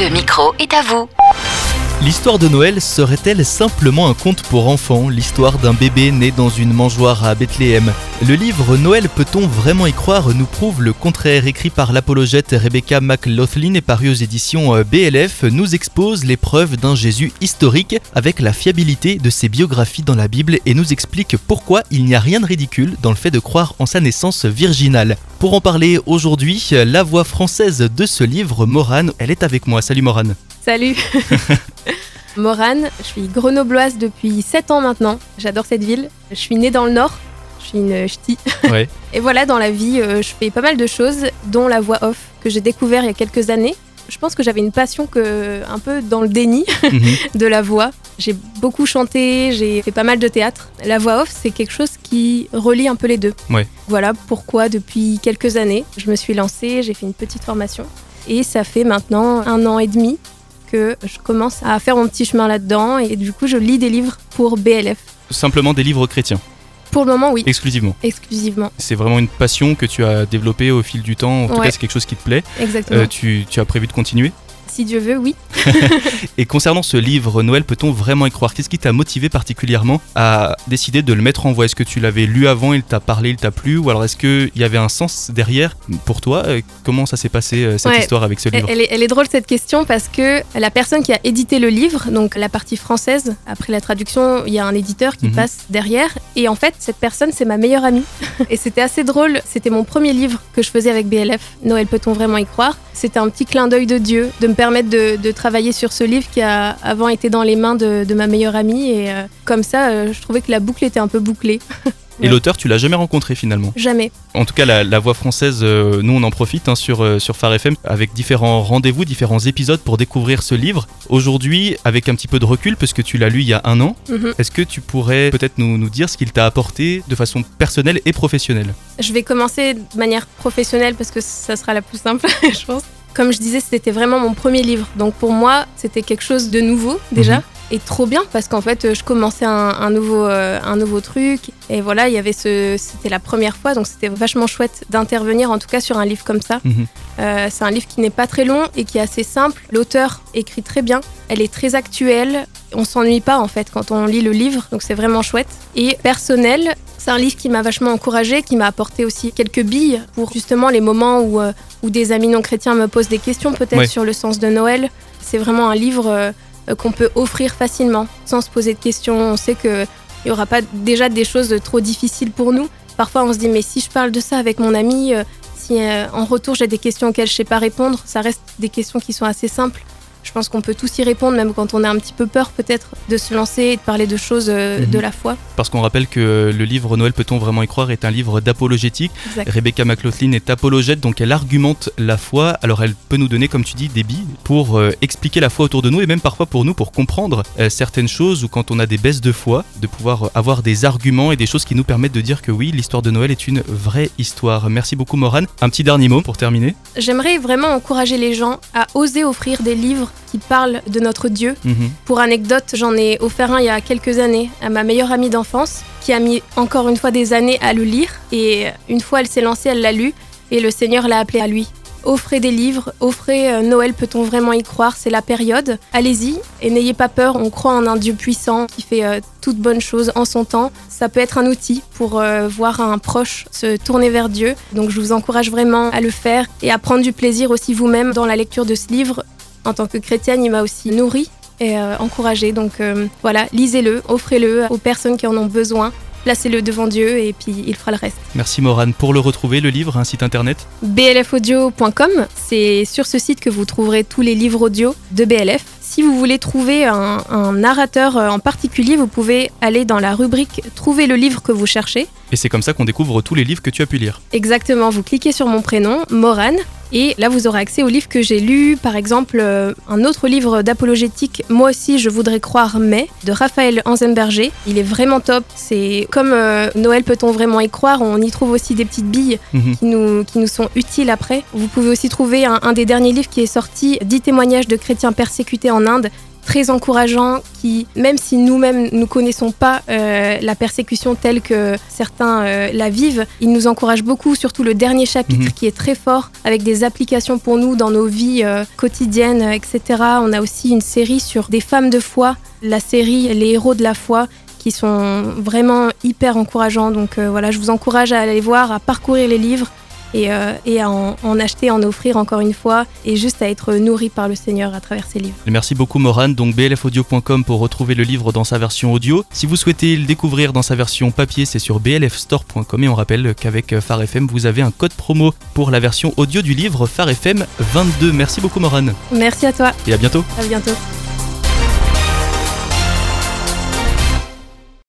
Le micro est à vous. L'histoire de Noël serait-elle simplement un conte pour enfants, l'histoire d'un bébé né dans une mangeoire à Bethléem? Le livre Noël peut-on vraiment y croire nous prouve le contraire, écrit par l'apologète Rebecca McLaughlin et paru aux éditions euh, BLF, nous expose les preuves d'un Jésus historique avec la fiabilité de ses biographies dans la Bible et nous explique pourquoi il n'y a rien de ridicule dans le fait de croire en sa naissance virginale. Pour en parler aujourd'hui, la voix française de ce livre, Morane, elle est avec moi. Salut Morane. Salut Morane, je suis grenobloise depuis 7 ans maintenant. J'adore cette ville. Je suis née dans le nord. Je suis une ch'ti. Ouais. Et voilà, dans la vie, euh, je fais pas mal de choses, dont la voix off, que j'ai découvert il y a quelques années. Je pense que j'avais une passion que, un peu dans le déni Mhm. de la voix. J'ai beaucoup chanté, j'ai fait pas mal de théâtre. La voix off, c'est quelque chose qui relie un peu les deux. Ouais. Voilà pourquoi, depuis quelques années, je me suis lancée, j'ai fait une petite formation. Et ça fait maintenant un an et demi que je commence à faire mon petit chemin là-dedans. Et du coup, je lis des livres pour BLF. Simplement des livres chrétiens, Pour le moment, oui, exclusivement. exclusivement. C'est vraiment une passion que tu as développée au fil du temps. En tout Ouais. cas, c'est quelque chose qui te plaît. Exactement. Euh, tu, tu as prévu de continuer? Si Dieu veut, oui. Et concernant ce livre Noël, peut-on vraiment y croire? Qu'est-ce qui t'a motivé particulièrement à décider de le mettre en voie? Est-ce que tu l'avais lu avant, il t'a parlé, il t'a plu? Ou alors est-ce qu'il y avait un sens derrière pour toi? Euh, Comment ça s'est passé euh, cette Ouais. histoire avec ce livre? elle est, elle est drôle cette question parce que la personne qui a édité le livre, donc la partie française, après la traduction, il y a un éditeur qui Mhm. passe derrière. Et en fait, cette personne, c'est ma meilleure amie. et c'était assez drôle. C'était mon premier livre que je faisais avec BLF. Noël, peut-on vraiment y croire? C'était un petit clin d'œil de Dieu de me permettre de, de travailler sur ce livre qui a avant été dans les mains de, de ma meilleure amie. Et euh, comme ça, euh, je trouvais que la boucle était un peu bouclée. Et l'auteur, tu l'as jamais rencontré finalement? Jamais. En tout cas, la, la voix française, euh, nous on en profite hein, sur, euh, sur Phare FM avec différents rendez-vous, différents épisodes pour découvrir ce livre. Aujourd'hui, avec un petit peu de recul, parce que tu l'as lu il y a un an, Mhm. est-ce que tu pourrais peut-être nous, nous dire ce qu'il t'a apporté de façon personnelle et professionnelle? Je vais commencer de manière professionnelle parce que ça sera la plus simple, je pense. Comme je disais, c'était vraiment mon premier livre. Donc pour moi, c'était quelque chose de nouveau déjà. Mhm. Et trop bien parce qu'en fait, je commençais un, un nouveau, euh, un nouveau truc. Et voilà, il y avait ce. C'était la première fois, donc c'était vachement chouette d'intervenir en tout cas sur un livre comme ça. Mhm. Euh, c'est un livre qui n'est pas très long et qui est assez simple. L'auteur écrit très bien. Elle est très actuelle. On s'ennuie pas en fait quand on lit le livre, donc c'est vraiment chouette. Et personnel, c'est un livre qui m'a vachement encouragée, qui m'a apporté aussi quelques billes pour justement les moments où, euh, où des amis non chrétiens me posent des questions peut-être Ouais. sur le sens de Noël. C'est vraiment un livre euh, qu'on peut offrir facilement sans se poser de questions. On sait qu'il n'y aura pas déjà des choses trop difficiles pour nous. Parfois on se dit mais si je parle de ça avec mon ami, euh, si en retour j'ai des questions auxquelles je sais pas répondre, ça reste des questions qui sont assez simples. Je pense qu'on peut tous y répondre, même quand on a un petit peu peur peut-être de se lancer et de parler de choses euh, Mhm. de la foi. Parce qu'on rappelle que le livre Noël peut-on vraiment y croire est un livre d'apologétique. Rebecca McLaughlin est apologète, donc elle argumente la foi. Alors elle peut nous donner, comme tu dis, des billes pour euh, expliquer la foi autour de nous et même parfois pour nous, pour comprendre euh, certaines choses ou quand on a des baisses de foi, de pouvoir euh, avoir des arguments et des choses qui nous permettent de dire que oui, l'histoire de Noël est une vraie histoire. Merci beaucoup Morane. Un petit dernier mot pour terminer. J'aimerais vraiment encourager les gens à oser offrir des livres qui parlent de notre Dieu. Mhm. Pour anecdote, j'en ai offert un il y a quelques années à ma meilleure amie d'enfance qui a mis encore une fois des années à le lire et une fois elle s'est lancée, elle l'a lu et le Seigneur l'a appelé à lui. Offrez des livres, offrez euh, Noël, peut-on vraiment y croire? C'est la période. Allez-y et n'ayez pas peur, on croit en un Dieu puissant qui fait euh, toutes bonnes choses en son temps. Ça peut être un outil pour euh, voir un proche se tourner vers Dieu. Donc je vous encourage vraiment à le faire et à prendre du plaisir aussi vous-même dans la lecture de ce livre. En tant que chrétienne, il m'a aussi nourri et euh, encouragé. Donc euh, voilà, lisez-le, offrez-le aux personnes qui en ont besoin. Placez-le devant Dieu et puis il fera le reste. Merci Morane. Pour le retrouver, le livre, un site internet. blfaudio.com, c'est sur ce site que vous trouverez tous les livres audio de BLF. Si vous voulez trouver un, un narrateur euh, en particulier, vous pouvez aller dans la rubrique Trouver le livre que vous cherchez. Et c'est comme ça qu'on découvre tous les livres que tu as pu lire. Exactement, vous cliquez sur mon prénom, Morane, et là vous aurez accès aux livres que j'ai lus, par exemple euh, un autre livre d'apologétique, Moi aussi je voudrais croire mais, de Raphaël Anzenberger. Il est vraiment top, c'est comme euh, Noël peut-on vraiment y croire, on y trouve aussi des petites billes Mhm. qui nous, qui nous sont utiles après. Vous pouvez aussi trouver un, un des derniers livres qui est sorti, 10 témoignages de chrétiens persécutés en Inde, très encourageants qui, même si nous-mêmes ne connaissons pas euh, la persécution telle que certains euh, la vivent, ils nous encouragent beaucoup, surtout le dernier chapitre Mhm. qui est très fort, avec des applications pour nous dans nos vies euh, quotidiennes, etc. On a aussi une série sur des femmes de foi, la série Les héros de la foi qui sont vraiment hyper encourageants. Donc voilà, je vous encourage à aller voir, à parcourir les livres et, euh, et à en, en acheter, en offrir encore une fois, et juste à être nourri par le Seigneur à travers ces livres. Merci beaucoup Morane, donc blfaudio.com pour retrouver le livre dans sa version audio. Si vous souhaitez le découvrir dans sa version papier, c'est sur blfstore.com et on rappelle qu'avec Phare FM, vous avez un code promo pour la version audio du livre Phare FM 22. Merci beaucoup Morane Merci à toi, et à bientôt. à bientôt.